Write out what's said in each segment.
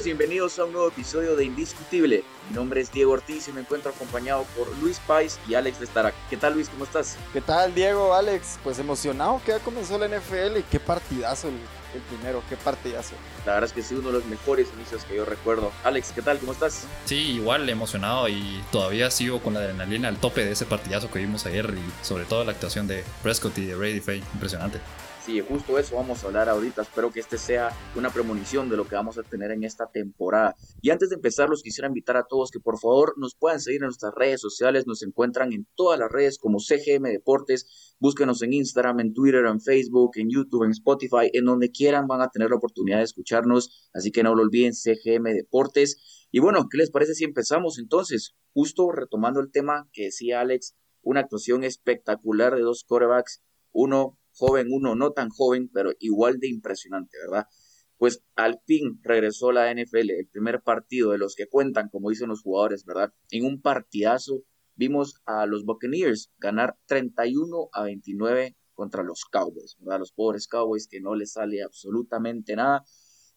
bienvenidos a un nuevo episodio de Indiscutible. Mi nombre es Diego Ortiz y me encuentro acompañado por Luis Pais y Alex Lestarac. ¿Qué tal Luis? ¿Cómo estás? ¿Qué tal Diego, Alex? Pues emocionado que ya comenzó la NFL y qué partidazo el, primero, qué partidazo. La verdad es que sí, uno de los mejores inicios que yo recuerdo. Alex, ¿qué tal? ¿Cómo estás? Sí, igual emocionado y todavía sigo con la adrenalina al tope de ese partidazo que vimos ayer y sobre todo la actuación de Prescott y de Brady fue impresionante. Sí, justo eso vamos a hablar ahorita. Espero que este sea una premonición de lo que vamos a tener en esta temporada. Y antes de empezar, los quisiera invitar a todos que por favor nos puedan seguir en nuestras redes sociales. Nos encuentran en todas las redes como CGM Deportes. Búsquenos en Instagram, en Twitter, en Facebook, en YouTube, en Spotify, en donde quieran van a tener la oportunidad de escucharnos. Así que no lo olviden, CGM Deportes. Y bueno, ¿qué les parece si empezamos entonces? Justo retomando el tema que decía Alex, una actuación espectacular de dos quarterbacks. Uno joven, uno no tan joven, pero igual de impresionante, ¿verdad? Pues al fin regresó la NFL, el primer partido de los que cuentan, como dicen los jugadores, ¿verdad? En un partidazo vimos a los Buccaneers ganar 31 a 29 contra los Cowboys, ¿verdad? Los pobres Cowboys que no les sale absolutamente nada.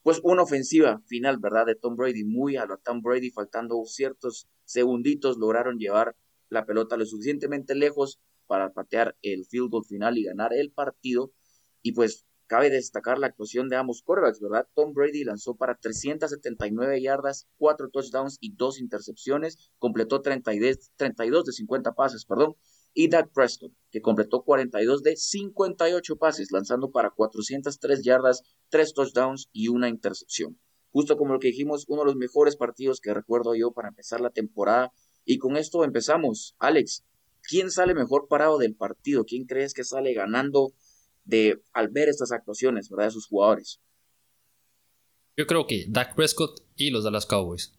Pues una ofensiva final, ¿verdad? De Tom Brady, muy a lo Tom Brady, faltando ciertos segunditos, lograron llevar la pelota lo suficientemente lejos para patear el field goal final y ganar el partido. Y pues cabe destacar la actuación de ambos quarterbacks, ¿verdad? Tom Brady lanzó para 379 yardas, 4 touchdowns y 2 intercepciones, completó 32, 32 de 50 pases, perdón. Y Dak Prescott, que completó 42 de 58 pases, lanzando para 403 yardas, 3 touchdowns y una intercepción. Justo como lo que dijimos, uno de los mejores partidos que recuerdo yo para empezar la temporada. Y con esto empezamos. Alex, ¿quién sale mejor parado del partido? ¿Quién crees que sale ganando de al ver estas actuaciones, ¿verdad? De sus jugadores. Yo creo que Dak Prescott y los Dallas Cowboys.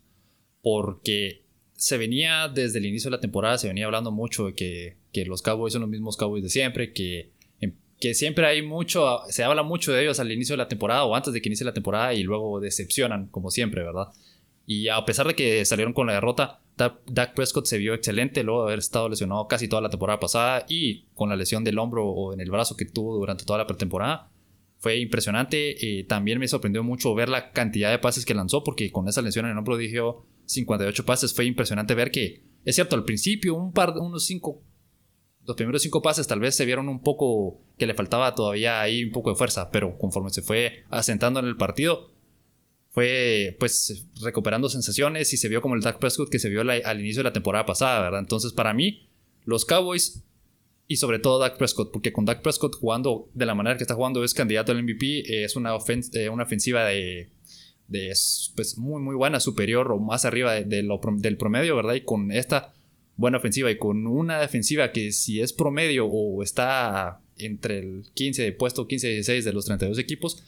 Porque se venía desde el inicio de la temporada, se venía hablando mucho de que, los Cowboys son los mismos Cowboys de siempre, que, que siempre hay mucho, se habla mucho de ellos al inicio de la temporada o antes de que inicie la temporada y luego decepcionan, como siempre, ¿verdad? Y a pesar de que salieron con la derrota, Dak Prescott se vio excelente luego de haber estado lesionado casi toda la temporada pasada y con la lesión del hombro o en el brazo que tuvo durante toda la pretemporada. Fue impresionante. también me sorprendió mucho ver la cantidad de pases que lanzó porque con esa lesión en el hombro dije 58 pases. Fue impresionante ver que, es cierto, al principio un par, unos 5, los primeros 5 pases tal vez se vieron un poco que le faltaba todavía ahí un poco de fuerza, pero conforme se fue asentando en el partido, fue pues recuperando sensaciones y se vio como el Dak Prescott que se vio al inicio de la temporada pasada, ¿verdad? Entonces para mí, los Cowboys y sobre todo Dak Prescott, porque con Dak Prescott jugando de la manera que está jugando es candidato al MVP, es una, eh, una ofensiva de, de pues, muy muy buena, superior o más arriba del promedio, ¿verdad? Y con esta buena ofensiva y con una defensiva que si es promedio o está entre el 15 puesto 15 y 16 de los 32 equipos,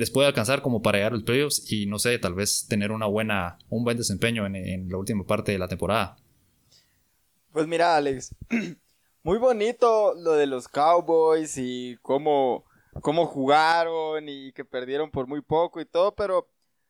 les puede alcanzar como para llegar a los playoffs y no sé, tal vez tener una buena, un buen desempeño en, la última parte de la temporada. Pues mira, Alex, muy bonito lo de los Cowboys y cómo, cómo jugaron y que perdieron por muy poco y todo, pero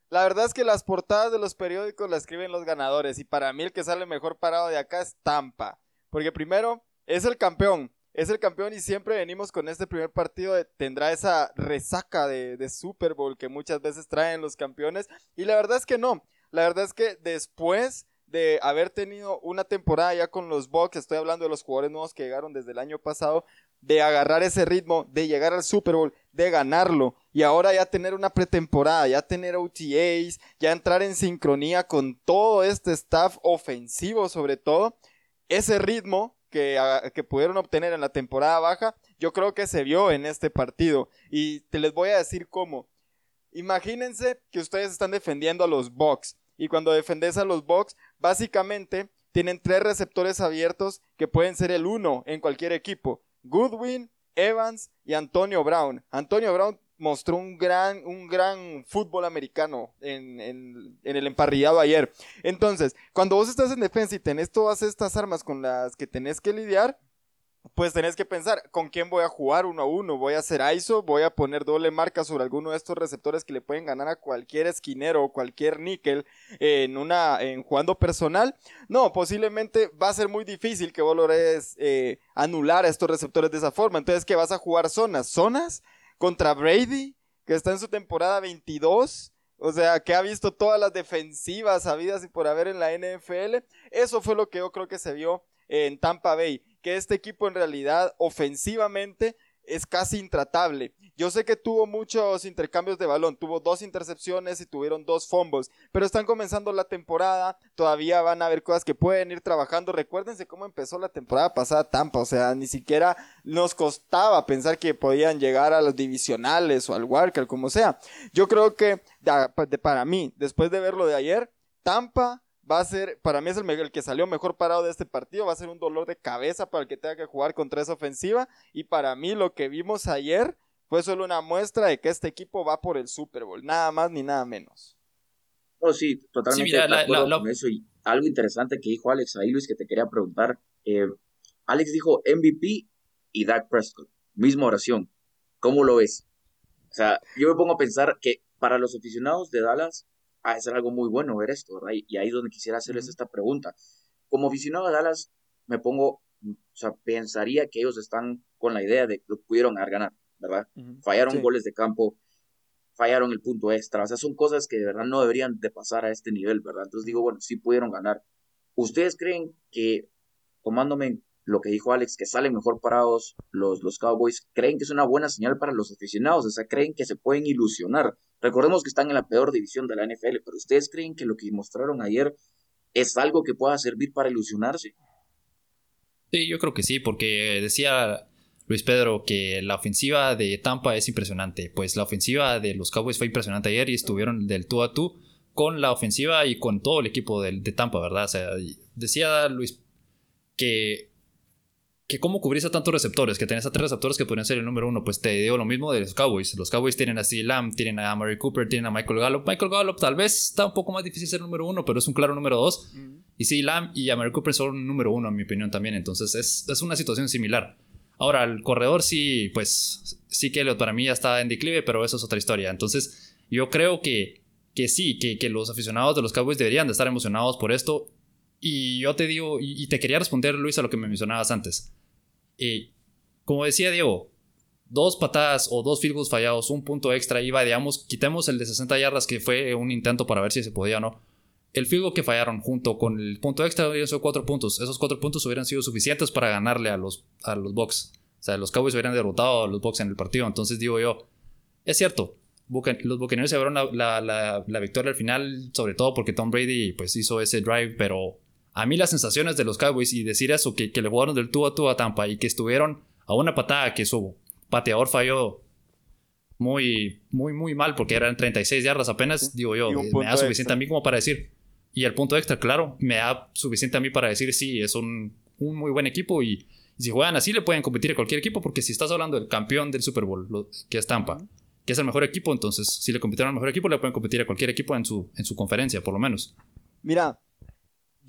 la verdad es que las portadas de los periódicos las escriben los ganadores y para mí el que sale mejor parado de acá es Tampa, porque primero es el campeón, es el campeón y siempre venimos con este primer partido, tendrá esa resaca de, de, Super Bowl que muchas veces traen los campeones. Y la verdad es que no, la verdad es que después de haber tenido una temporada ya con los Bucks, estoy hablando de los jugadores nuevos que llegaron desde el año pasado, de agarrar ese ritmo, de llegar al Super Bowl, de ganarlo y ahora ya tener una pretemporada, ya tener OTAs, ya entrar en sincronía con todo este staff ofensivo sobre todo, ese ritmo que, pudieron obtener en la temporada baja, yo creo que se vio en este partido. Y te les voy a decir cómo. Imagínense que ustedes están defendiendo a los Bucks. Y cuando defendes a los Bucks, básicamente tienen tres receptores abiertos que pueden ser el uno en cualquier equipo. Goodwin, Evans y Antonio Brown. Antonio Brown mostró un gran, un gran fútbol americano en, en, el emparrillado ayer. Entonces, cuando vos estás en defensa y tenés todas estas armas con las que tenés que lidiar, pues tenés que pensar con quién voy a jugar uno a uno. Voy a hacer ISO, voy a poner doble marca sobre alguno de estos receptores que le pueden ganar a cualquier esquinero o cualquier níquel en una en jugando personal. No, posiblemente va a ser muy difícil que vos logres eh, anular a estos receptores de esa forma. Entonces, ¿qué vas a jugar zonas? Zonas contra Brady, que está en su temporada 22, o sea, que ha visto todas las defensivas habidas y por haber en la NFL. Eso fue lo que yo creo que se vio en Tampa Bay, que este equipo en realidad ofensivamente es casi intratable. Yo sé que tuvo muchos intercambios de balón, tuvo dos intercepciones y tuvieron dos fumbles, pero están comenzando la temporada, todavía van a haber cosas que pueden ir trabajando. Recuérdense cómo empezó la temporada pasada Tampa, o sea, ni siquiera nos costaba pensar que podían llegar a los divisionales o al Walker, como sea. Yo creo que para mí, después de ver lo de ayer, Tampa va a ser, para mí es el, el, que salió mejor parado de este partido, va a ser un dolor de cabeza para el que tenga que jugar contra esa ofensiva y para mí lo que vimos ayer fue solo una muestra de que este equipo va por el Super Bowl, nada más ni nada menos. Oh, sí, totalmente de acuerdo con eso y algo interesante que dijo Alex ahí, Luis, que te quería preguntar. Eh, Alex dijo MVP y Dak Prescott, misma oración. ¿Cómo lo ves? O sea, yo me pongo a pensar que para los aficionados de Dallas, a ser algo muy bueno ver esto, ¿verdad? Y, ahí es donde quisiera hacerles esta pregunta. Como aficionado de Dallas, me pongo, o sea, pensaría que ellos están con la idea de que pudieron ganar, ¿verdad? Fallaron goles de campo, fallaron el punto extra, o sea, son cosas que de verdad no deberían de pasar a este nivel, ¿verdad? Entonces digo, bueno, sí pudieron ganar. ¿Ustedes creen que, tomándome lo que dijo Alex, que salen mejor parados los, los Cowboys, creen que es una buena señal para los aficionados, o sea, creen que se pueden ilusionar. Recordemos que están en la peor división de la NFL, pero ¿ustedes creen que lo que mostraron ayer es algo que pueda servir para ilusionarse? Sí, yo creo que sí, porque decía Luis Pedro que la ofensiva de Tampa es impresionante. Pues la ofensiva de los Cowboys fue impresionante ayer y estuvieron del tú a tú con la ofensiva y con todo el equipo de, de Tampa, ¿verdad? O sea, decía Luis que que cómo cubrís a tantos receptores, que tenés a tres receptores que podrían ser el número uno, pues te digo lo mismo de los Cowboys. Los Cowboys tienen a C. Lamb, tienen a Mary Cooper, tienen a Michael Gallup. Michael Gallup tal vez está un poco más difícil ser el número uno, pero es un claro número dos. Y C. Lamb y a Mary Cooper son número uno, en mi opinión también. Entonces es, es una situación similar. Ahora, el corredor sí, pues sí que para mí ya está en declive, pero eso es otra historia. Entonces yo creo que, que sí, que, que los aficionados de los Cowboys deberían de estar emocionados por esto. Y yo te digo, y, y te quería responder, Luis, a lo que me mencionabas antes. Y como decía Diego, dos patadas o dos field goals fallados, un punto extra, iba, digamos, quitemos el de 60 yardas que fue un intento para ver si se podía o no. El field goal que fallaron junto con el punto extra hubieran sido cuatro puntos. Esos cuatro puntos hubieran sido suficientes para ganarle a los, a los Bucks. O sea, los Cowboys hubieran derrotado a los Bucks en el partido. Entonces digo yo, es cierto, los Buccaneers se llevaron la, la, la, victoria al final, sobre todo porque Tom Brady pues, hizo ese drive, pero a mí las sensaciones de los Cowboys y decir eso, que, que le jugaron del tú a tú a Tampa y que estuvieron a una patada que su pateador falló muy, muy, muy mal porque eran 36 yardas apenas, digo yo, me da suficiente a mí como para decir. Y el punto extra, claro, me da suficiente a mí para decir, sí, es un, un muy buen equipo y, si juegan así le pueden competir a cualquier equipo porque si estás hablando del campeón del Super Bowl, que es Tampa, que es el mejor equipo, entonces si le compitieron al mejor equipo le pueden competir a cualquier equipo en su, en su conferencia, por lo menos. Mira,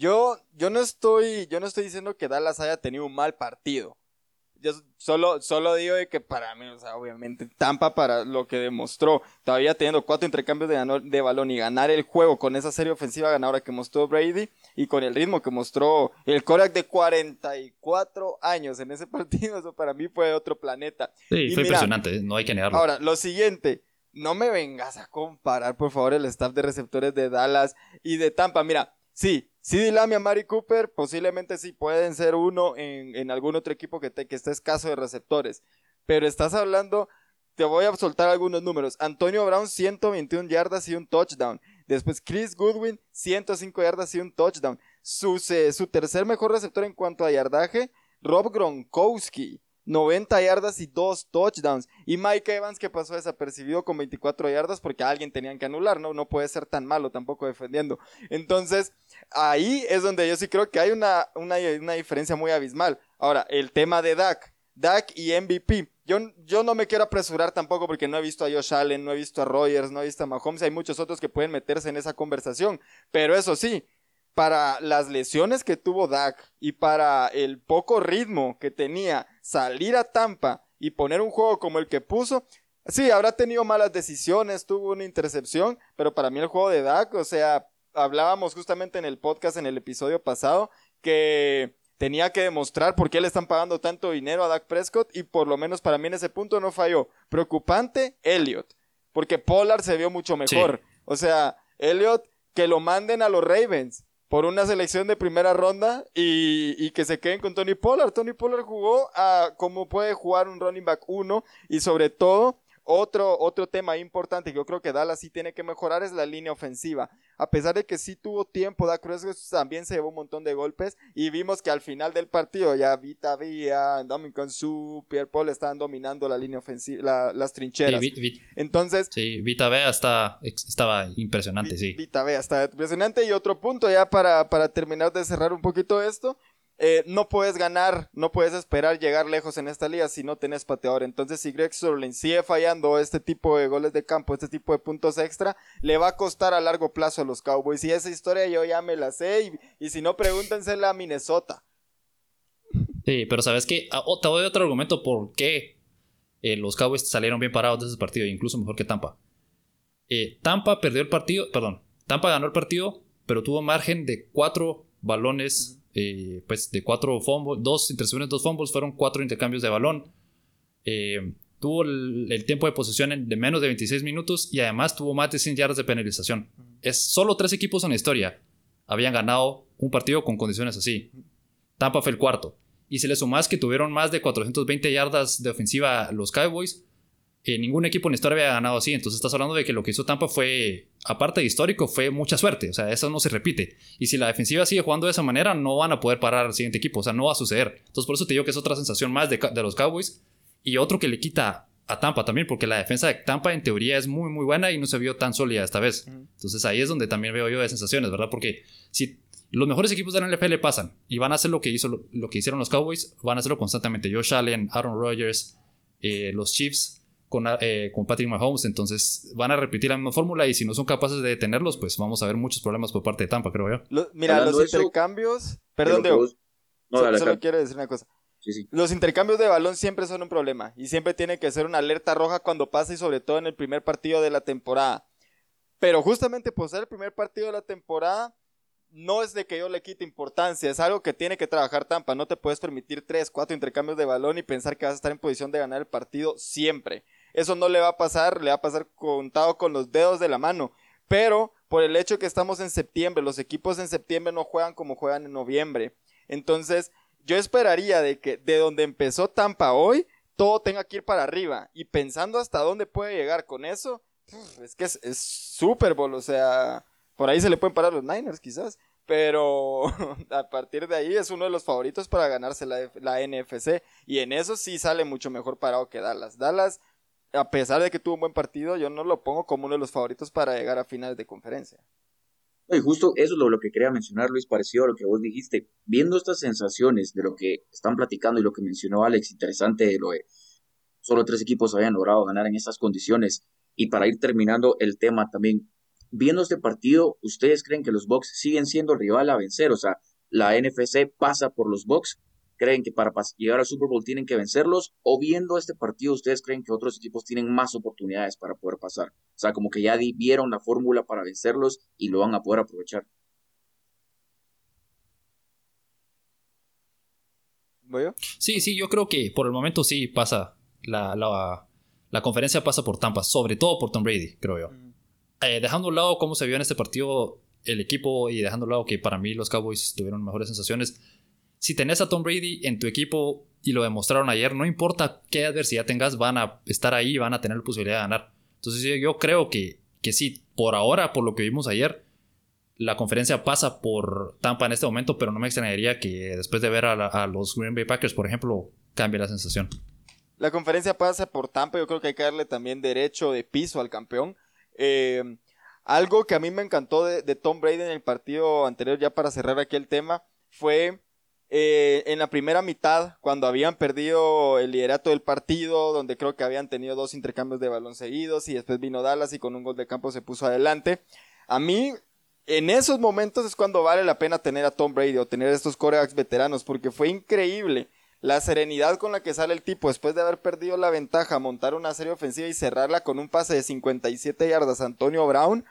yo, yo no estoy, yo no estoy diciendo que Dallas haya tenido un mal partido. Yo solo, solo digo de que para mí, o sea, obviamente, Tampa para lo que demostró, todavía teniendo cuatro intercambios de, de balón y ganar el juego con esa serie ofensiva ganadora que mostró Brady y con el ritmo que mostró el Korak de 44 años en ese partido, eso para mí fue otro planeta. Sí, fue impresionante, no hay que negarlo. Ahora, lo siguiente, no me vengas a comparar, por favor, el staff de receptores de Dallas y de Tampa. Mira, sí, CD Lamb y Mari Cooper posiblemente sí pueden ser uno en, algún otro equipo que, te, que esté escaso de receptores. Pero estás hablando, te voy a soltar algunos números. Antonio Brown, 121 yardas y un touchdown. Después Chris Goodwin, 105 yardas y un touchdown. Su, su tercer mejor receptor en cuanto a yardaje, Rob Gronkowski, 90 yardas y 2 touchdowns. Y Mike Evans que pasó desapercibido con 24 yardas porque a alguien tenían que anular, ¿no? No puede ser tan malo tampoco defendiendo. Entonces, ahí es donde yo sí creo que hay una, una, diferencia muy abismal. Ahora, el tema de Dak. Dak y MVP. Yo, yo no me quiero apresurar tampoco porque no he visto a Josh Allen, no he visto a Rogers, no he visto a Mahomes. Hay muchos otros que pueden meterse en esa conversación. Pero eso sí, para las lesiones que tuvo Dak y para el poco ritmo que tenía salir a Tampa y poner un juego como el que puso, sí, habrá tenido malas decisiones, tuvo una intercepción, pero para mí el juego de Dak, o sea, hablábamos justamente en el podcast en el episodio pasado que tenía que demostrar por qué le están pagando tanto dinero a Dak Prescott y por lo menos para mí en ese punto no falló. Preocupante, Elliot, porque Pollard se vio mucho mejor. O sea, Elliot, que lo manden a los Ravens por una selección de primera ronda y, y, que se queden con Tony Pollard. Tony Pollard jugó a cómo puede jugar un running back 1 y sobre todo otro, otro tema importante que yo creo que Dallas sí tiene que mejorar es la línea ofensiva. A pesar de que sí tuvo tiempo, Da Cruz también se llevó un montón de golpes y vimos que al final del partido ya Vita Vía, Dominican Su, Pierre Paul estaban dominando la línea ofensiva, las trincheras. Entonces... Sí, Vita Vea está, estaba impresionante, sí. Vita Vea está impresionante y otro punto ya para, para terminar de cerrar un poquito esto eh, no puedes ganar, no puedes esperar llegar lejos en esta liga si no tenés pateador. Entonces, si Greg Sterling sigue fallando este tipo de goles de campo, este tipo de puntos extra, le va a costar a largo plazo a los Cowboys. Y esa historia yo ya me la sé. Y, si no, pregúntensela a Minnesota. Sí, pero sabes que ah, te doy otro argumento por qué eh, los Cowboys salieron bien parados de ese partido, incluso mejor que Tampa. Eh, Tampa perdió el partido, perdón, Tampa ganó el partido, pero tuvo margen de cuatro balones eh, pues de cuatro fumbles, dos intercepciones, dos fumbles, fueron cuatro intercambios de balón. Eh, tuvo el, tiempo de posesión de menos de 26 minutos y además tuvo más de 100 yardas de penalización. Es solo tres equipos en la historia habían ganado un partido con condiciones así. Tampa fue el cuarto. Y si le sumas que tuvieron más de 420 yardas de ofensiva los Cowboys, ningún equipo en la historia había ganado así. Entonces estás hablando de que lo que hizo Tampa fue, aparte de histórico, fue mucha suerte. O sea, eso no se repite. Y si la defensiva sigue jugando de esa manera, no van a poder parar al siguiente equipo. O sea, no va a suceder. Entonces por eso te digo que es otra sensación más de, los Cowboys. Y otro que le quita a Tampa también, porque la defensa de Tampa en teoría es muy, muy buena y no se vio tan sólida esta vez. Entonces ahí es donde también veo yo de sensaciones, ¿verdad? Porque si los mejores equipos de la NFL pasan y van a hacer lo que, hizo, lo, que hicieron los Cowboys, van a hacerlo constantemente. Josh Allen, Aaron Rodgers, eh, los Chiefs con, eh, con Patrick Mahomes. Entonces van a repetir la misma fórmula y si no son capaces de detenerlos, pues vamos a ver muchos problemas por parte de Tampa, creo yo. mira, los intercambios. Perdón, Diego. No, solo quiero decir una cosa. Los intercambios de balón siempre son un problema y siempre tiene que ser una alerta roja cuando pasa y sobre todo en el primer partido de la temporada. Pero justamente por ser el primer partido de la temporada, no es de que yo le quite importancia, es algo que tiene que trabajar Tampa. No te puedes permitir tres, cuatro intercambios de balón y pensar que vas a estar en posición de ganar el partido siempre. Eso no le va a pasar, le va a pasar contado con los dedos de la mano. Pero por el hecho que estamos en septiembre, los equipos en septiembre no juegan como juegan en noviembre. Entonces, yo esperaría de que de donde empezó Tampa hoy, todo tenga que ir para arriba. Y pensando hasta dónde puede llegar con eso, es que es, Super Bowl, o sea, por ahí se le pueden parar los Niners quizás. Pero a partir de ahí es uno de los favoritos para ganarse la, la NFC. Y en eso sí sale mucho mejor parado que Dallas. Dallas a pesar de que tuvo un buen partido, yo no lo pongo como uno de los favoritos para llegar a finales de conferencia. Y justo eso es lo, que quería mencionar, Luis, parecido a lo que vos dijiste. Viendo estas sensaciones de lo que están platicando y lo que mencionó Alex, interesante de lo de solo tres equipos habían logrado ganar en estas condiciones. Y para ir terminando el tema también, viendo este partido, ¿ustedes creen que los Bucks siguen siendo rival a vencer? O sea, la NFC pasa por los Bucks creen que para llegar al Super Bowl tienen que vencerlos o viendo este partido ustedes creen que otros equipos tienen más oportunidades para poder pasar? O sea, como que ya vieron la fórmula para vencerlos y lo van a poder aprovechar. ¿Voy Sí, sí, yo creo que por el momento sí pasa. La, la, conferencia pasa por Tampa, sobre todo por Tom Brady, creo yo. Eh, dejando a un lado cómo se vio en este partido el equipo y dejando a un lado que para mí los Cowboys tuvieron mejores sensaciones, si tenés a Tom Brady en tu equipo y lo demostraron ayer, no importa qué adversidad tengas, van a estar ahí y van a tener la posibilidad de ganar. Entonces yo creo que, que sí, por ahora, por lo que vimos ayer, la conferencia pasa por Tampa en este momento, pero no me extrañaría que después de ver a, los Green Bay Packers, por ejemplo, cambie la sensación. La conferencia pasa por Tampa, yo creo que hay que darle también derecho de piso al campeón. Eh, algo que a mí me encantó de, de Tom Brady en el partido anterior, ya para cerrar aquí el tema, fue eh, en la primera mitad, cuando habían perdido el liderato del partido, donde creo que habían tenido dos intercambios de balón seguidos y después vino Dallas y con un gol de campo se puso adelante. A mí, en esos momentos es cuando vale la pena tener a Tom Brady o tener estos corebacks veteranos, porque fue increíble la serenidad con la que sale el tipo después de haber perdido la ventaja, montar una serie ofensiva y cerrarla con un pase de 57 yardas a Antonio Brown,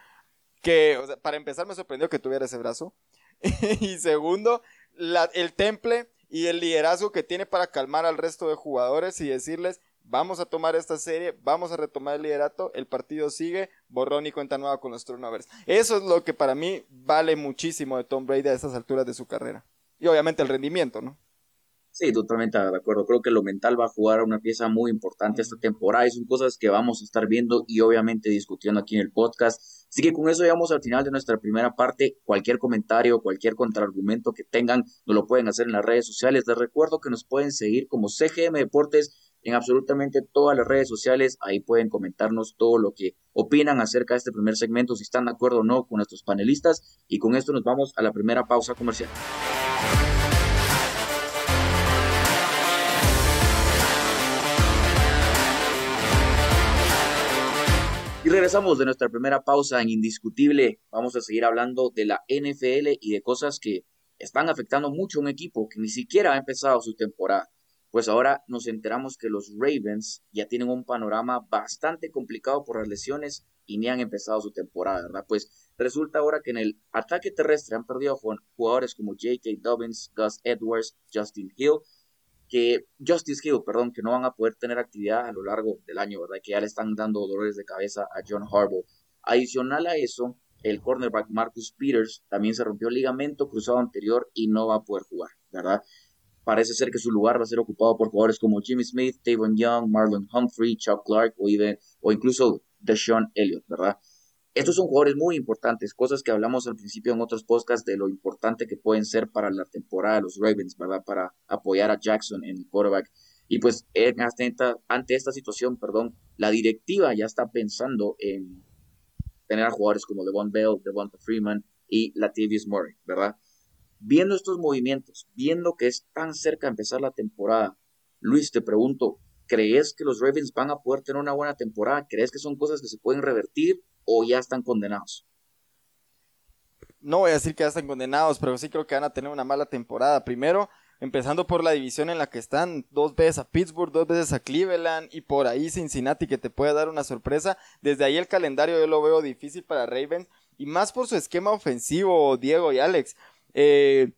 que para empezar me sorprendió que tuviera ese brazo. y segundo, el temple y el liderazgo que tiene para calmar al resto de jugadores y decirles, vamos a tomar esta serie, vamos a retomar el liderato, el partido sigue, borrón y cuenta nueva con los turnovers. Eso es lo que para mí vale muchísimo de Tom Brady a estas alturas de su carrera. Y obviamente el rendimiento, ¿no? Sí, totalmente de acuerdo. Creo que lo mental va a jugar una pieza muy importante esta temporada y son cosas que vamos a estar viendo y obviamente discutiendo aquí en el podcast. Así que con eso llegamos al final de nuestra primera parte. Cualquier comentario, cualquier contraargumento que tengan, nos lo pueden hacer en las redes sociales. Les recuerdo que nos pueden seguir como CGM Deportes en absolutamente todas las redes sociales. Ahí pueden comentarnos todo lo que opinan acerca de este primer segmento, si están de acuerdo o no con nuestros panelistas. Y con esto nos vamos a la primera pausa comercial. Regresamos de nuestra primera pausa en Indiscutible. Vamos a seguir hablando de la NFL y de cosas que están afectando mucho a un equipo que ni siquiera ha empezado su temporada. Pues ahora nos enteramos que los Ravens ya tienen un panorama bastante complicado por las lesiones y ni han empezado su temporada, ¿verdad? Pues resulta ahora que en el ataque terrestre han perdido jugadores como J.K. Dobbins, Gus Edwards, Justin Hill que Justice Hill, perdón, que no van a poder tener actividad a lo largo del año, ¿verdad? Que ya le están dando dolores de cabeza a John Harbaugh. Adicional a eso, el cornerback Marcus Peters también se rompió el ligamento cruzado anterior y no va a poder jugar, ¿verdad? Parece ser que su lugar va a ser ocupado por jugadores como Jimmy Smith, Tavon Young, Marlon Humphrey, Chuck Clark o, even, o incluso Deshaun Elliott, ¿verdad? Estos son jugadores muy importantes, cosas que hablamos al principio en otros podcasts de lo importante que pueden ser para la temporada de los Ravens, ¿verdad? Para apoyar a Jackson en el quarterback. Y pues ante esta situación, perdón, la directiva ya está pensando en tener a jugadores como Devon Bell, Devonta Freeman y Latavius Murray, ¿verdad? Viendo estos movimientos, viendo que es tan cerca de empezar la temporada, Luis, te pregunto, ¿crees que los Ravens van a poder tener una buena temporada? ¿Crees que son cosas que se pueden revertir o ya están condenados? No voy a decir que ya están condenados, pero sí creo que van a tener una mala temporada. Primero, empezando por la división en la que están, dos veces a Pittsburgh, dos veces a Cleveland y por ahí Cincinnati que te puede dar una sorpresa. Desde ahí el calendario yo lo veo difícil para Ravens y más por su esquema ofensivo, Diego y Alex. Eh,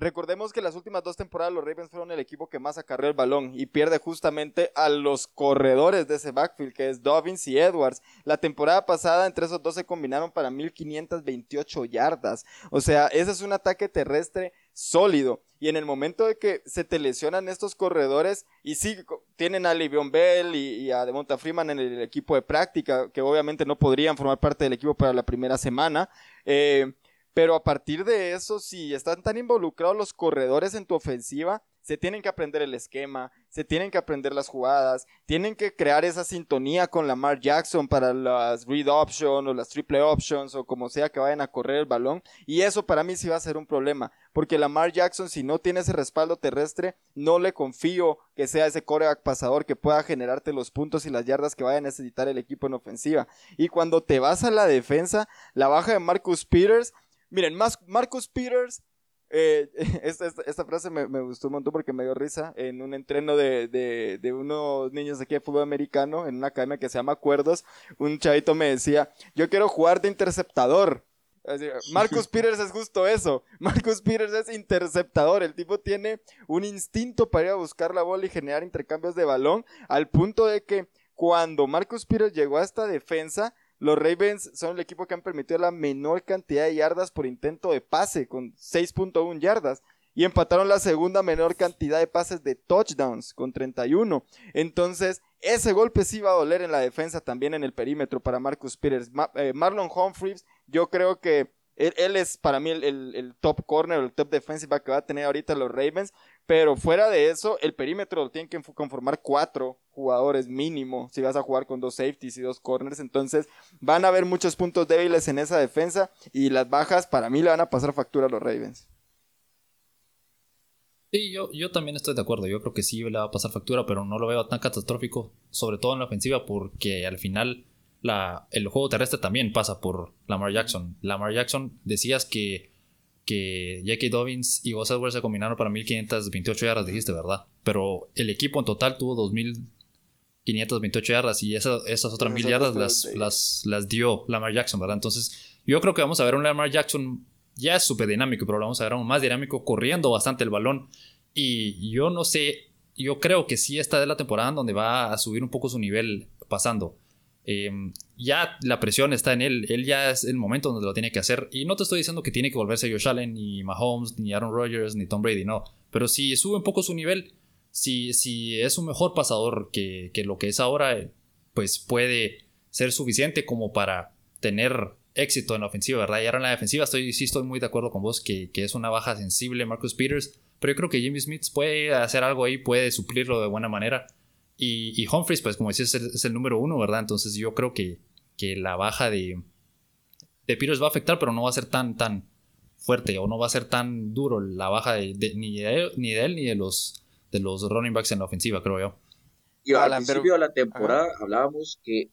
Recordemos que las últimas dos temporadas los Ravens fueron el equipo que más acarreó el balón y pierde justamente a los corredores de ese backfield que es Dobbins y Edwards. La temporada pasada entre esos dos se combinaron para 1528 yardas. O sea, ese es un ataque terrestre sólido. Y en el momento de que se te lesionan estos corredores, y sí, tienen a Livion Bell y, a Devonta Freeman en el equipo de práctica, que obviamente no podrían formar parte del equipo para la primera semana, eh, pero a partir de eso, si están tan involucrados los corredores en tu ofensiva, se tienen que aprender el esquema, se tienen que aprender las jugadas, tienen que crear esa sintonía con Lamar Jackson para las read options o las triple options o como sea que vayan a correr el balón. Y eso para mí sí va a ser un problema, porque Lamar Jackson si no tiene ese respaldo terrestre, no le confío que sea ese coreback pasador que pueda generarte los puntos y las yardas que vaya a necesitar el equipo en ofensiva. Y cuando te vas a la defensa, la baja de Marcus Peters Miren, Marcus Peters, eh, esta, frase me, gustó un montón porque me dio risa. En un entreno de, unos niños aquí de fútbol americano, en una academia que se llama Acuerdos, un chavito me decía, yo quiero jugar de interceptador. Marcus Peters es justo eso. Marcus Peters es interceptador. El tipo tiene un instinto para ir a buscar la bola y generar intercambios de balón, al punto de que cuando Marcus Peters llegó a esta defensa, los Ravens son el equipo que han permitido la menor cantidad de yardas por intento de pase, con 6.1 yardas. Y empataron la segunda menor cantidad de pases de touchdowns, con 31. Entonces, ese golpe sí va a doler en la defensa, también en el perímetro para Marcus Peters. Eh, Marlon Humphries, yo creo que él, es para mí el, top corner, el top defensive que va a tener ahorita los Ravens. Pero fuera de eso, el perímetro lo tienen que conformar cuatro jugadores mínimo. Si vas a jugar con dos safeties y dos corners. Entonces van a haber muchos puntos débiles en esa defensa. Y las bajas para mí le van a pasar factura a los Ravens. Sí, yo, yo también estoy de acuerdo. Yo creo que sí le va a pasar factura, pero no lo veo tan catastrófico, sobre todo en la ofensiva, porque al final el juego terrestre también pasa por Lamar Jackson. Lamar Jackson, decías que, que J.K. Dobbins y Gus Edwards se combinaron para 1528 yardas, dijiste, ¿verdad? Pero el equipo en total tuvo 2528 yardas y esas, esas otras mil yardas las, las, las dio Lamar Jackson, ¿verdad? Entonces, yo creo que vamos a ver un Lamar Jackson ya es súper dinámico, pero lo vamos a ver aún más dinámico, corriendo bastante el balón. Y yo no sé yo creo que sí esta es la temporada donde va a subir un poco su nivel pasando. Em, ya la presión está en él, él ya es el momento donde lo tiene que hacer. Y no te estoy diciendo que tiene que volverse Josh Allen, ni Mahomes, ni Aaron Rodgers, ni Tom Brady, no. Pero si sube un poco su nivel, si, si es un mejor pasador que, que lo que es ahora, pues puede ser suficiente como para tener éxito en la ofensiva, ¿verdad? Y ahora en la defensiva estoy, sí estoy muy de acuerdo con vos que, que es una baja sensible Marcus Peters, pero yo creo que Jimmy Smith puede hacer algo ahí, puede suplirlo de buena manera. Y, y Humphries, pues como decías, es el, número uno, ¿verdad? Entonces yo creo que, que la baja de, de Peters va a afectar, pero no va a ser tan, tan fuerte o no va a ser tan duro la baja de, ni, de él, ni de él ni de los, de los running backs en la ofensiva, creo yo. Y al principio de la temporada hablábamos que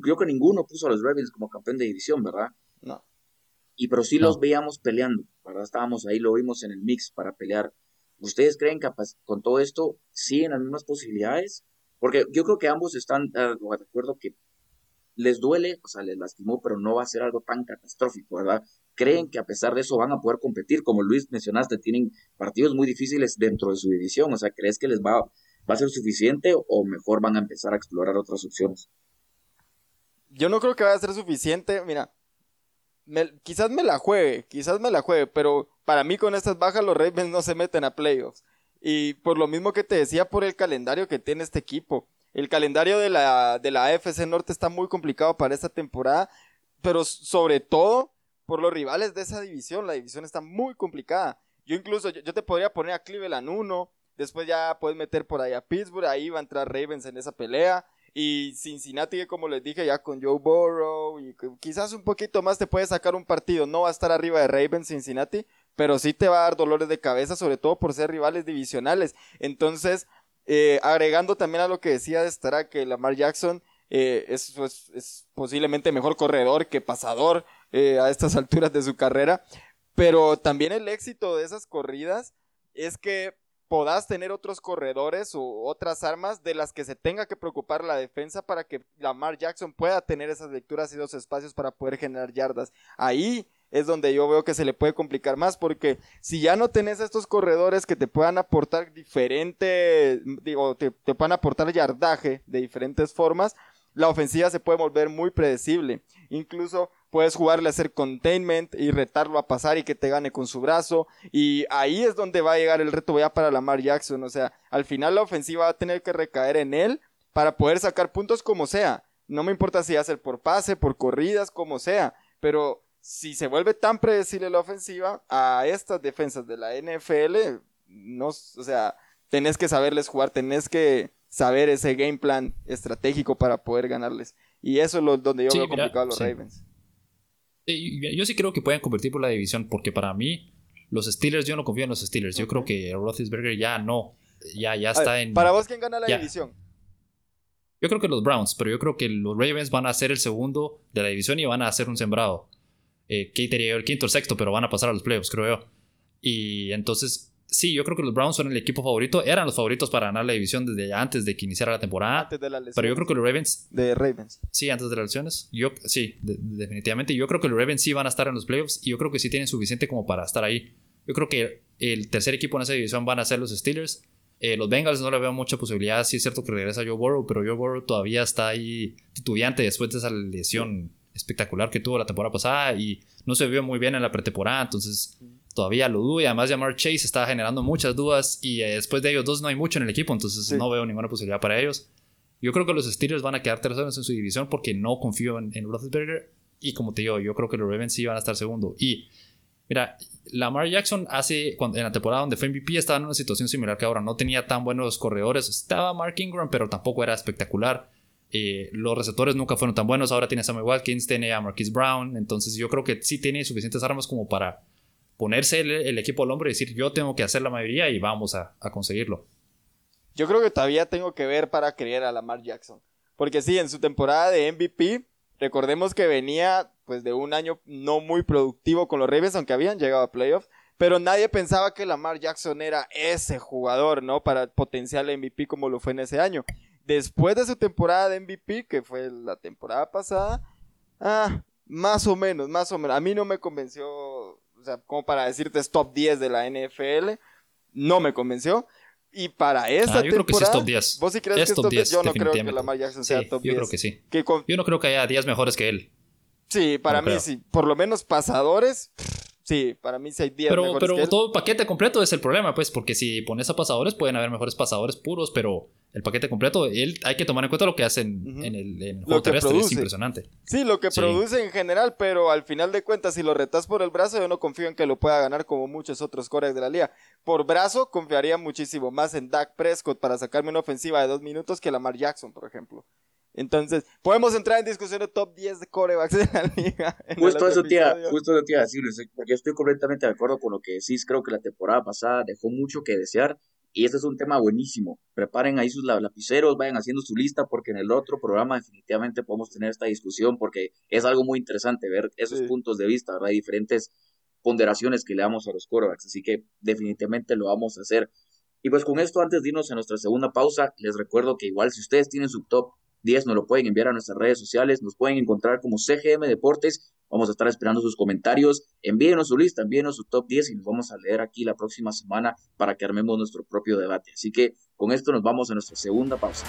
creo que ninguno puso a los Ravens como campeón de división, ¿verdad? No. Y pero sí los veíamos peleando, ¿verdad? Estábamos ahí, lo vimos en el mix para pelear ¿Ustedes creen que con todo esto siguen las mismas posibilidades? Porque yo creo que ambos están ah, de acuerdo que les duele, o sea, les lastimó, pero no va a ser algo tan catastrófico, ¿verdad? Creen que a pesar de eso van a poder competir, como Luis mencionaste, tienen partidos muy difíciles dentro de su división, o sea, ¿crees que les va, va a ser suficiente o mejor van a empezar a explorar otras opciones? Yo no creo que vaya a ser suficiente, mira, quizás me la juegue, quizás me la juegue, pero para mí con estas bajas los Ravens no se meten a playoffs. Y por lo mismo que te decía por el calendario que tiene este equipo. El calendario de la, de la AFC Norte está muy complicado para esta temporada, pero sobre todo por los rivales de esa división. La división está muy complicada. Yo incluso, yo, te podría poner a Cleveland 1, después ya puedes meter por ahí a Pittsburgh, ahí va a entrar Ravens en esa pelea. Y Cincinnati, como les dije, ya con Joe Burrow, y quizás un poquito más te puede sacar un partido. No va a estar arriba de Ravens Cincinnati, pero sí te va a dar dolores de cabeza, sobre todo por ser rivales divisionales. Entonces, eh, agregando también a lo que decía, estará que Lamar Jackson eh, es, es, posiblemente mejor corredor que pasador eh, a estas alturas de su carrera. Pero también el éxito de esas corridas es que podás tener otros corredores o otras armas de las que se tenga que preocupar la defensa para que Lamar Jackson pueda tener esas lecturas y los espacios para poder generar yardas. Ahí es donde yo veo que se le puede complicar más porque si ya no tenés estos corredores que te puedan aportar diferente, digo, te, te puedan aportar yardaje de diferentes formas, la ofensiva se puede volver muy predecible. Incluso puedes jugarle a hacer containment y retarlo a pasar y que te gane con su brazo. Y ahí es donde va a llegar el reto ya para Lamar Jackson. O sea, al final la ofensiva va a tener que recaer en él para poder sacar puntos como sea. No me importa si hace por pase, por corridas, como sea. Pero si se vuelve tan predecible la ofensiva a estas defensas de la NFL, no, o sea, tenés que saberles jugar, tenés que saber ese game plan estratégico para poder ganarles. Y eso es lo, donde yo veo complicado a los Ravens yo sí creo que pueden competir por la división, porque para mí, los Steelers, yo no confío en los Steelers. Yo creo que Roethlisberger ya no. Ya, ya está en. ¿Para vos quién gana la división? Yo creo que los Browns, pero yo creo que los Ravens van a ser el segundo de la división y van a hacer un sembrado. Eh, que el quinto o sexto, pero van a pasar a los playoffs, creo yo. Y entonces sí, yo creo que los Browns son el equipo favorito. Eran los favoritos para ganar la división desde antes de que iniciara la temporada. Antes de la lesión. Pero yo creo que los Ravens. De Ravens. Sí, antes de las lesiones. Yo, sí, definitivamente. Yo creo que los Ravens sí van a estar en los playoffs. Y yo creo que sí tienen suficiente como para estar ahí. Yo creo que el tercer equipo en esa división van a ser los Steelers. Eh, los Bengals no le veo mucha posibilidad. Sí es cierto que regresa Joe Burrow, pero Joe Burrow todavía está ahí titubeante después de esa lesión espectacular que tuvo la temporada pasada y no se vio muy bien en la pretemporada. Entonces todavía lo dudo y además llamar Chase está generando muchas dudas y eh, después de ellos dos no hay mucho en el equipo, entonces no veo ninguna posibilidad para ellos. Yo creo que los Steelers van a quedar terceros en su división porque no confío en, en Roethlisberger y como te digo, yo creo que los Ravens sí van a estar segundo. Y mira, Lamar Jackson hace, cuando, en la temporada donde fue MVP estaba en una situación similar que ahora, no tenía tan buenos corredores, estaba Mark Ingram, pero tampoco era espectacular. Eh, los receptores nunca fueron tan buenos, ahora tiene a Samuel Watkins, tiene a Marquise Brown, entonces yo creo que sí tiene suficientes armas como para ponerse el, equipo al hombro y decir yo tengo que hacer la mayoría y vamos a, conseguirlo. Yo creo que todavía tengo que ver para creer a Lamar Jackson. Porque sí, en su temporada de MVP, recordemos que venía pues de un año no muy productivo con los Ravens, aunque habían llegado a playoffs. Pero nadie pensaba que Lamar Jackson era ese jugador, ¿no? Para potencial MVP como lo fue en ese año. Después de su temporada de MVP, que fue la temporada pasada, ah, más o menos, más o menos. A mí no me convenció o sea, como para decirte es top 10 de la NFL, no me convenció. Y para esta Ah, yo creo que sí temporada, es top 10. ¿vos sí crees Es que es top top 10? 10, Yo no creo que. Lamar Jackson Sí, sea top yo 10. creo que sí. Que con- Yo no creo que haya 10 mejores que él. Sí, para No mí creo. sí. Por lo menos pasadores, sí, para mí sí hay 10 Pero, mejores que pero él. todo el paquete completo es el problema, pues, porque si pones a pasadores, pueden haber mejores pasadores puros, pero el paquete completo, él, hay que tomar en cuenta lo que hacen en el, en juego terrestre, es produce. impresionante. Sí, lo que Sí. produce en general, pero al final de cuentas, si lo retas por el brazo, yo no confío en que lo pueda ganar como muchos otros coreas de la liga. Por brazo, confiaría muchísimo más en Dak Prescott para sacarme una ofensiva de dos minutos que Lamar Jackson, por ejemplo. Entonces, podemos entrar en discusión de top 10 de corebacks de la liga. Justo eso, tía, justo eso te iba a decir, Luis, porque estoy completamente de acuerdo con lo que decís. Creo que la temporada pasada dejó mucho que desear y este es un tema buenísimo. Preparen ahí sus la- lapiceros, vayan haciendo su lista porque en el otro programa definitivamente podemos tener esta discusión porque es algo muy interesante ver esos Sí. puntos de vista, ¿verdad? Diferentes ponderaciones que le damos a los quarterbacks, así que definitivamente lo vamos a hacer. Y pues con esto, antes de irnos a nuestra segunda pausa, les recuerdo que igual si ustedes tienen su top 10, nos lo pueden enviar a nuestras redes sociales, nos pueden encontrar como CGM Deportes, vamos a estar esperando sus comentarios, envíenos su lista, envíenos su top 10 y nos vamos a leer aquí la próxima semana para que armemos nuestro propio debate. Así que con esto nos vamos a nuestra segunda pausa.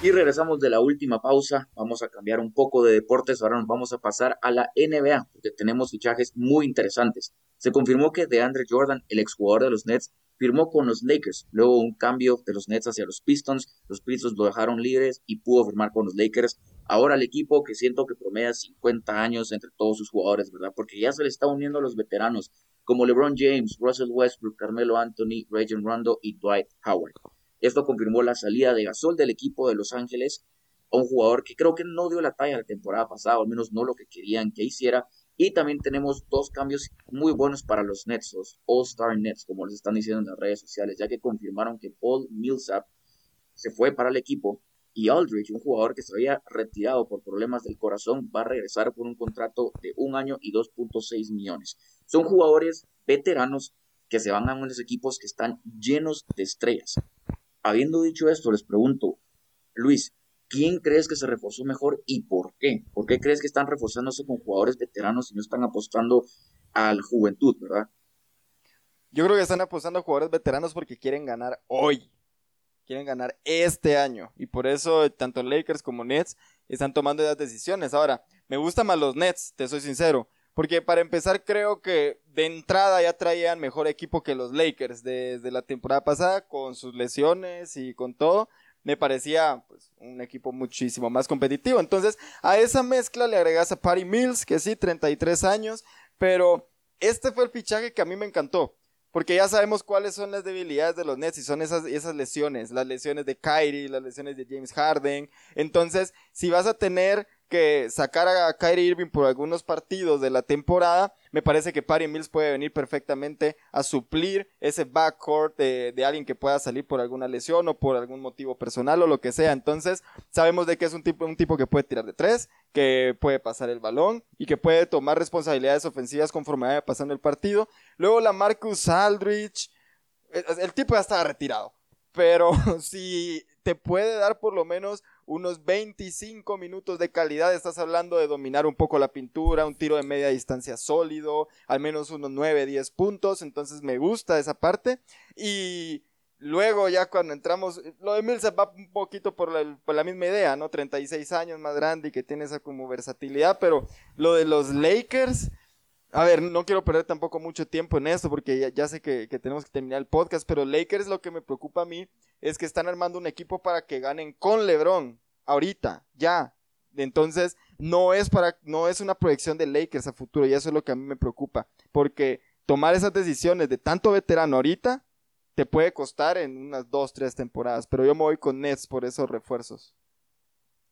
Y regresamos de la última pausa. Vamos a cambiar un poco de deportes. Ahora nos vamos a pasar a la NBA, porque tenemos fichajes muy interesantes. Se confirmó que DeAndre Jordan, el exjugador de los Nets, firmó con los Lakers. Luego un cambio de los Nets hacia los Pistons. Los Pistons lo dejaron libres y pudo firmar con los Lakers. Ahora el equipo que siento que promedia 50 años entre todos sus jugadores, ¿verdad? Porque ya se le está uniendo a los veteranos como LeBron James, Russell Westbrook, Carmelo Anthony, Rajon Rondo y Dwight Howard. Esto confirmó la salida de Gasol del equipo de Los Ángeles, a un jugador que creo que no dio la talla la temporada pasada, o al menos no lo que querían que hiciera. Y también tenemos dos cambios muy buenos para los Nets, los All-Star Nets, como les están diciendo en las redes sociales, ya que confirmaron que Paul Millsap se fue para el equipo y Aldridge, un jugador que se había retirado por problemas del corazón, va a regresar por un contrato de un año y 2.6 millones. Son jugadores veteranos que se van a unos equipos que están llenos de estrellas. Habiendo dicho esto, les pregunto, Luis, ¿quién crees que se reforzó mejor y por qué? ¿Por qué crees que están reforzándose con jugadores veteranos y no están apostando a la juventud, verdad? Yo creo que están apostando a jugadores veteranos porque quieren ganar hoy. Quieren ganar este año. Y por eso tanto Lakers como Nets están tomando esas decisiones. Ahora, me gustan más los Nets, te soy sincero. Porque para empezar creo que de entrada ya traían mejor equipo que los Lakers desde la temporada pasada con sus lesiones y con todo. Me parecía pues, un equipo muchísimo más competitivo. Entonces a esa mezcla le agregas a Patty Mills, que sí, 33 años. Pero este fue el fichaje que a mí me encantó. Porque ya sabemos cuáles son las debilidades de los Nets y son esas, esas lesiones, las lesiones de Kyrie, las lesiones de James Harden. Entonces, si vas a tener que sacar a Kyrie Irving por algunos partidos de la temporada, me parece que Patty Mills puede venir perfectamente a suplir ese backcourt de, de alguien que pueda salir por alguna lesión o por algún motivo personal o lo que sea. Entonces, sabemos de que es un tipo, un tipo que puede tirar de tres, que puede pasar el balón y que puede tomar responsabilidades ofensivas conforme vaya pasando el partido. Luego la Marcus Aldridge, el, el tipo ya estaba retirado, pero si te puede dar por lo menos unos 25 minutos de calidad, estás hablando de dominar un poco la pintura, un tiro de media distancia sólido, al menos unos 9, 10 puntos, entonces me gusta esa parte. Y luego ya cuando entramos, lo de Millsap va un poquito por la, por la, misma idea, ¿no? 36 años más grande y que tiene esa como versatilidad, pero lo de los Lakers, a ver, no quiero perder tampoco mucho tiempo en esto porque ya, sé que, que, tenemos que terminar el podcast, pero Lakers lo que me preocupa a mí es que están armando un equipo para que ganen con LeBron ahorita, ya. Entonces, no es para no es una proyección de Lakers a futuro y eso es lo que a mí me preocupa, porque tomar esas decisiones de tanto veterano ahorita te puede costar en unas dos, tres temporadas, pero yo me voy con Nets por esos refuerzos.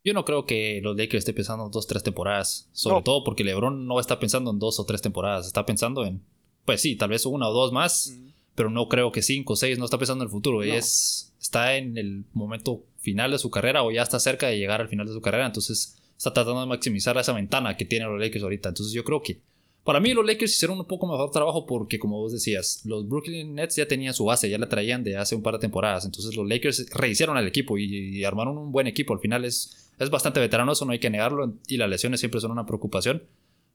Yo no creo que los Lakers estén pensando en dos, tres temporadas. Sobre no. todo porque LeBron no está pensando en dos o tres temporadas. Está pensando en, pues sí, tal vez una o dos más. Mm. Pero no creo que cinco o seis. No está pensando en el futuro. No. Es, está en el momento final de su carrera o ya está cerca de llegar al final de su carrera. Entonces está tratando de maximizar esa ventana que tienen los Lakers ahorita. Entonces yo creo que Para mí los Lakers hicieron un poco mejor trabajo porque, como vos decías, los Brooklyn Nets ya tenían su base, ya la traían de hace un par de temporadas. Entonces los Lakers rehicieron al equipo y, armaron un buen equipo. Al final es, es bastante veterano, eso no hay que negarlo. Y las lesiones siempre son una preocupación.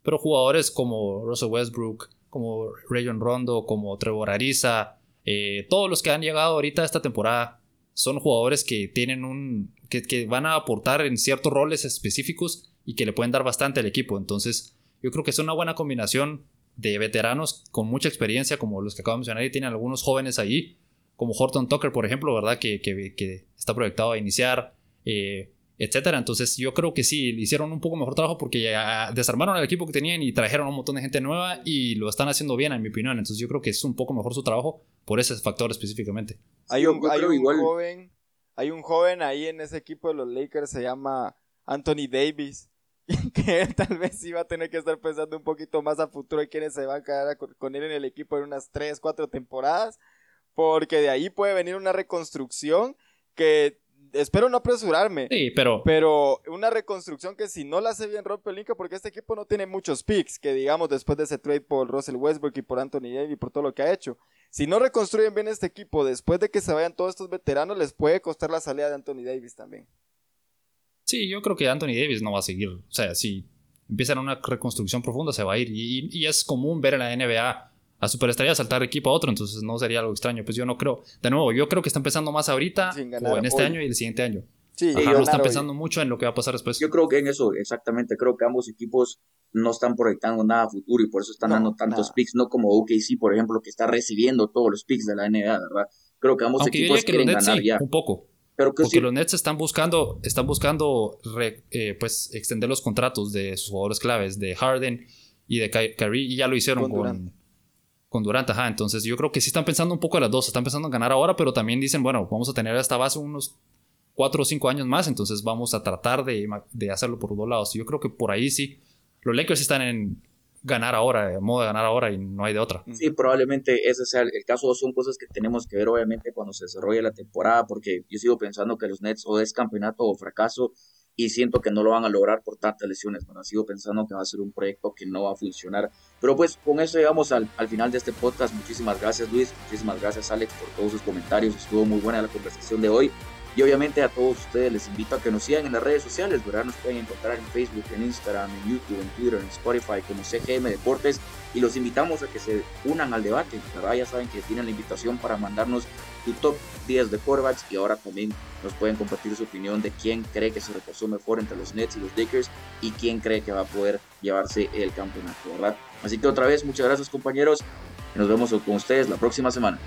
Pero jugadores como Russell Westbrook, como Rayon Rondo, como Trevor Ariza, eh, todos los que han llegado ahorita esta temporada son jugadores que tienen un. Que van a aportar en ciertos roles específicos y que le pueden dar bastante al equipo. Entonces yo creo que es una buena combinación de veteranos con mucha experiencia, como los que acabo de mencionar, y tienen algunos jóvenes ahí, como Horton Tucker, por ejemplo, ¿verdad? Que, que, está proyectado a iniciar, eh, etcétera. Entonces, yo creo que sí, hicieron un poco mejor trabajo porque ya desarmaron el equipo que tenían y trajeron un montón de gente nueva y lo están haciendo bien, en mi opinión. Entonces, yo creo que es un poco mejor su trabajo por ese factor específicamente. Hay un, hay un joven, hay un joven ahí en ese equipo de los Lakers, se llama Anthony Davis que él tal vez iba a tener que estar pensando un poquito más a futuro de quiénes se van a quedar con él en el equipo en unas 3, 4 temporadas, porque de ahí puede venir una reconstrucción que espero no apresurarme. Sí, pero. Pero una reconstrucción que si no la hace bien rompe el Inca, porque este equipo no tiene muchos picks, que digamos después de ese trade por Russell Westbrook y por Anthony Davis y por todo lo que ha hecho. Si no reconstruyen bien este equipo después de que se vayan todos estos veteranos, les puede costar la salida de Anthony Davis también. Sí, yo creo que Anthony Davis no va a seguir. O sea, si empiezan una reconstrucción profunda, se va a ir. Y, es común ver en la NBA a superestrellas saltar equipo a otro, entonces no sería algo extraño. Pues yo no creo. De nuevo, yo creo que está empezando más ahorita, o en este año y el siguiente año. Sí, Ajá, no están pensando mucho en lo que va a pasar después. Yo creo que en eso, exactamente. Creo que ambos equipos no están proyectando nada a futuro y por eso están dando tantos picks, no como OKC, por ejemplo, que está recibiendo todos los picks de la NBA, ¿verdad? Creo que ambos equipos quieren ganar ya. Un poco. Porque los Nets están buscando, están buscando eh, pues, extender los contratos de sus jugadores claves, de Harden y de Kyrie, y ya lo hicieron con, con, Durant. Ajá, entonces yo creo que sí están pensando un poco en las dos, están pensando en ganar ahora, pero también dicen, bueno, vamos a tener esta base unos cuatro o cinco años más, entonces vamos a tratar de, de hacerlo por dos lados. Yo creo que por ahí sí, los Lakers están en, ganar ahora, modo de ganar ahora y no hay de otra. Sí, probablemente ese sea el, caso. Son cosas que tenemos que ver obviamente cuando se desarrolle la temporada, porque yo sigo pensando que los Nets o es campeonato o fracaso y siento que no lo van a lograr por tantas lesiones. Bueno, sigo pensando que va a ser un proyecto que no va a funcionar. Pero pues con eso llegamos al, al final de este podcast. Muchísimas gracias Luis, muchísimas gracias Alex por todos sus comentarios. Estuvo muy buena la conversación de hoy. Y obviamente a todos ustedes les invito a que nos sigan en las redes sociales, ¿verdad? Nos pueden encontrar en Facebook, en Instagram, en YouTube, en Twitter, en Spotify como CGM Deportes y los invitamos a que se unan al debate, ¿verdad? Ya saben que tienen la invitación para mandarnos su top 10 de quarterbacks y ahora también nos pueden compartir su opinión de quién cree que se reposó mejor entre los Nets y los Lakers y quién cree que va a poder llevarse el campeonato, ¿verdad? Así que otra vez, muchas gracias compañeros nos vemos con ustedes la próxima semana.